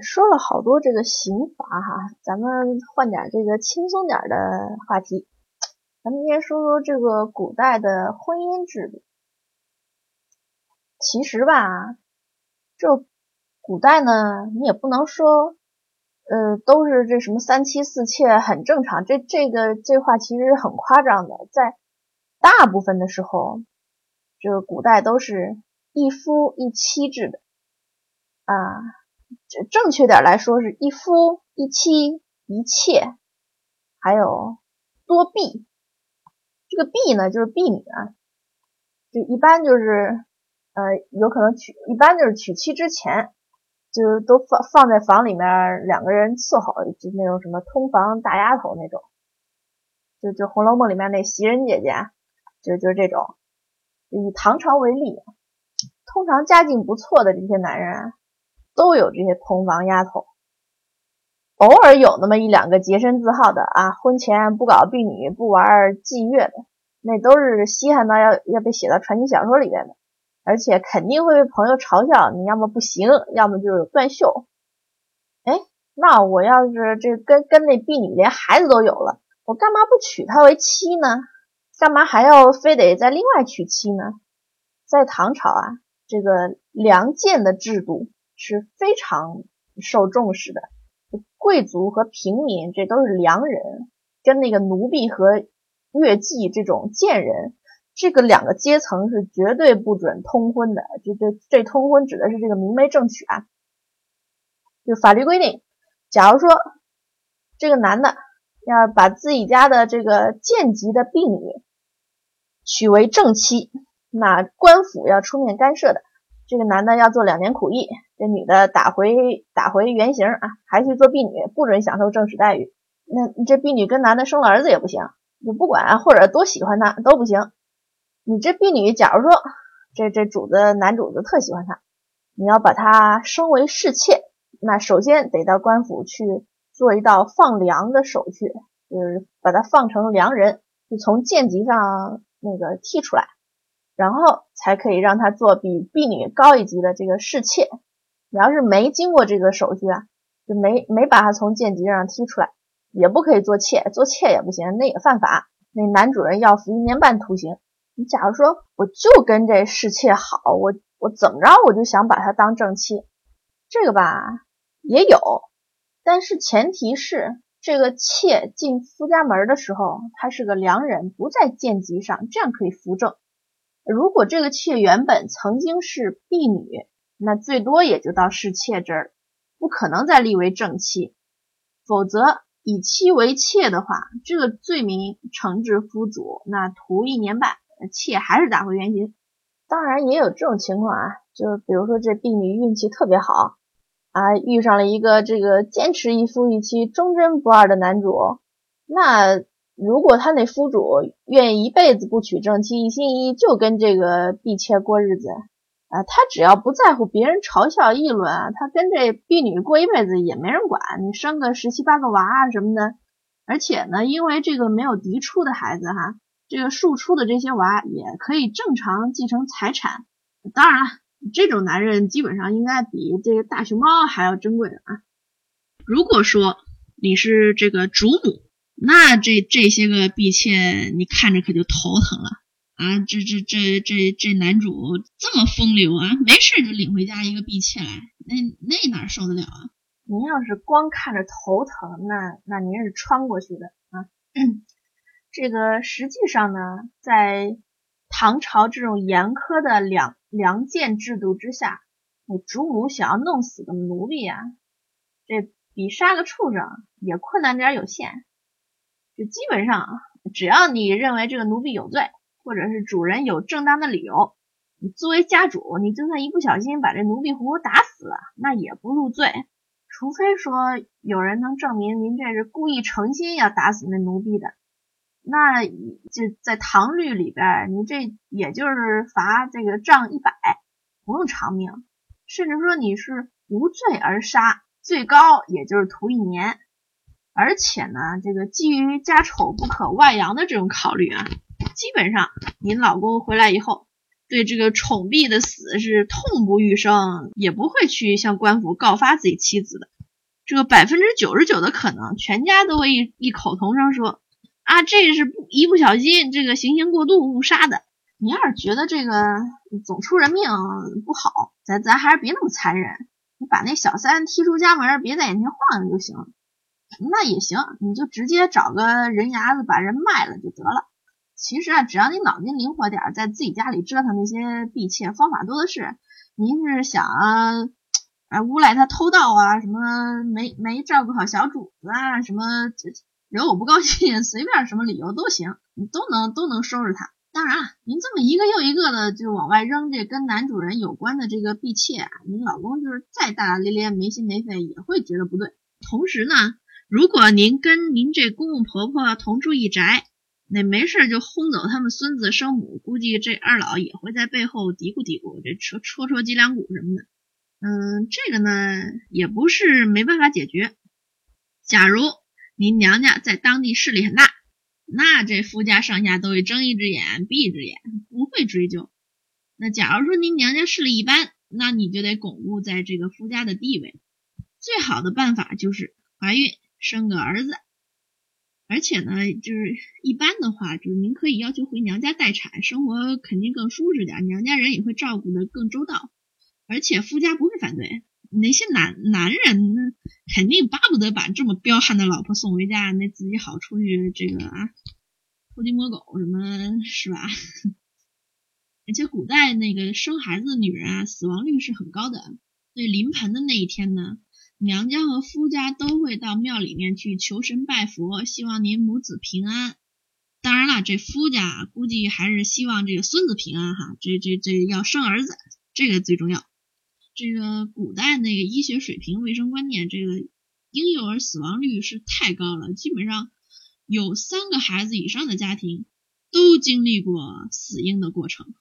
说了好多这个刑罚哈，咱们换点这个轻松点的话题。咱们先说说这个古代的婚姻制度。其实吧，这古代呢，你也不能说，呃，都是这什么三妻四妾很正常。这这个这话其实很夸张的，在大部分的时候，这个古代都是一夫一妻制的啊。这正确点来说是一夫一妻一妾，还有多婢。这个婢呢，就是婢女啊，就一般就是呃，有可能娶，一般就是娶妻之前，就是都放放在房里面，两个人伺候，就那种什么通房大丫头那种，就就《红楼梦》里面那袭人姐姐，就就这种。以唐朝为例，通常家境不错的这些男人。都有这些同房丫头，偶尔有那么一两个洁身自好的啊，婚前不搞婢女、不玩妓乐的，那都是稀罕到要要被写到传奇小说里边的，而且肯定会被朋友嘲笑，你要么不行，要么就是断袖。哎，那我要是这跟跟那婢女连孩子都有了，我干嘛不娶她为妻呢？干嘛还要非得再另外娶妻呢？在唐朝啊，这个良贱的制度。是非常受重视的，贵族和平民这都是良人，跟那个奴婢和乐妓这种贱人，这个两个阶层是绝对不准通婚的。这这这通婚指的是这个明媒正娶啊，就法律规定，假如说这个男的要把自己家的这个贱籍的婢女娶为正妻，那官府要出面干涉的。这个男的要做两年苦役，这女的打回打回原形啊，还去做婢女，不准享受正式待遇。那这婢女跟男的生了儿子也不行，你不管或者多喜欢他都不行。你这婢女，假如说这这主子男主子特喜欢她，你要把她升为侍妾，那首先得到官府去做一道放粮的手续，就是把她放成良人，就从贱籍上那个剔出来。然后才可以让他做比婢女高一级的这个侍妾。你要是没经过这个手续啊，就没没把他从贱籍上踢出来，也不可以做妾，做妾也不行，那也犯法。那男主人要服一年半徒刑。你假如说我就跟这侍妾好，我我怎么着我就想把她当正妻，这个吧也有，但是前提是这个妾进夫家门的时候，她是个良人，不在贱籍上，这样可以扶正。如果这个妾原本曾经是婢女，那最多也就到侍妾这儿，不可能再立为正妻。否则以妻为妾的话，这个罪名惩治夫主，那徒一年半，妾还是打回原形。当然也有这种情况啊，就比如说这婢女运气特别好啊，遇上了一个这个坚持一夫一妻、忠贞不二的男主，那。如果他那夫主愿意一辈子不娶正妻，一心一意就跟这个婢妾过日子，啊，他只要不在乎别人嘲笑议论啊，他跟这婢女过一辈子也没人管你生个十七八个娃啊什么的。而且呢，因为这个没有嫡出的孩子哈，这个庶出的这些娃也可以正常继承财产。当然了，这种男人基本上应该比这个大熊猫还要珍贵的啊。如果说你是这个主母。那这这些个婢妾，你看着可就头疼了啊！这这这这这男主这么风流啊，没事就领回家一个婢妾来，那那哪受得了啊？您要是光看着头疼，那那您是穿过去的啊。这个实际上呢，在唐朝这种严苛的两良贱制度之下，那主母想要弄死个奴婢啊，这比杀个畜生也困难点有限。就基本上，只要你认为这个奴婢有罪，或者是主人有正当的理由，你作为家主，你就算一不小心把这奴婢活活打死了，那也不入罪。除非说有人能证明您这是故意诚心要打死那奴婢的，那就在唐律里边，你这也就是罚这个杖一百，不用偿命。甚至说你是无罪而杀，最高也就是徒一年。而且呢，这个基于家丑不可外扬的这种考虑啊，基本上您老公回来以后，对这个宠婢的死是痛不欲生，也不会去向官府告发自己妻子的。这个百分之九十九的可能，全家都会异异口同声说：“啊，这是不一不小心，这个行刑过度误杀的。”你要是觉得这个总出人命不好，咱咱还是别那么残忍，你把那小三踢出家门，别在眼前晃悠就行。那也行，你就直接找个人牙子把人卖了就得了。其实啊，只要你脑筋灵活点，在自己家里折腾那些婢妾，方法多的是。您是想啊诬赖他偷盗啊，什么没没照顾好小主子啊，什么惹我不高兴，随便什么理由都行，你都能都能收拾他。当然了，您这么一个又一个的就往外扔这跟男主人有关的这个婢妾啊，您老公就是再大大咧咧、没心没肺，也会觉得不对。同时呢，如果您跟您这公公婆婆同住一宅，那没事就轰走他们孙子生母，估计这二老也会在背后嘀咕嘀咕，这戳戳戳脊梁骨什么的。嗯，这个呢也不是没办法解决。假如您娘家在当地势力很大。那这夫家上下都会睁一只眼闭一只眼，不会追究。那假如说您娘家势力一般，那你就得巩固在这个夫家的地位。最好的办法就是怀孕生个儿子，而且呢，就是一般的话，就是您可以要求回娘家待产，生活肯定更舒适点，娘家人也会照顾的更周到，而且夫家不会反对。那些男男人呢，肯定巴不得把这么彪悍的老婆送回家，那自己好出去这个啊，偷鸡摸狗什么，是吧？而且古代那个生孩子的女人啊，死亡率是很高的。对临盆的那一天呢，娘家和夫家都会到庙里面去求神拜佛，希望您母子平安。当然了，这夫家估计还是希望这个孙子平安哈，这这这要生儿子，这个最重要。这个古代那个医学水平、卫生观念，这个婴幼儿死亡率是太高了，基本上有三个孩子以上的家庭都经历过死婴的过程。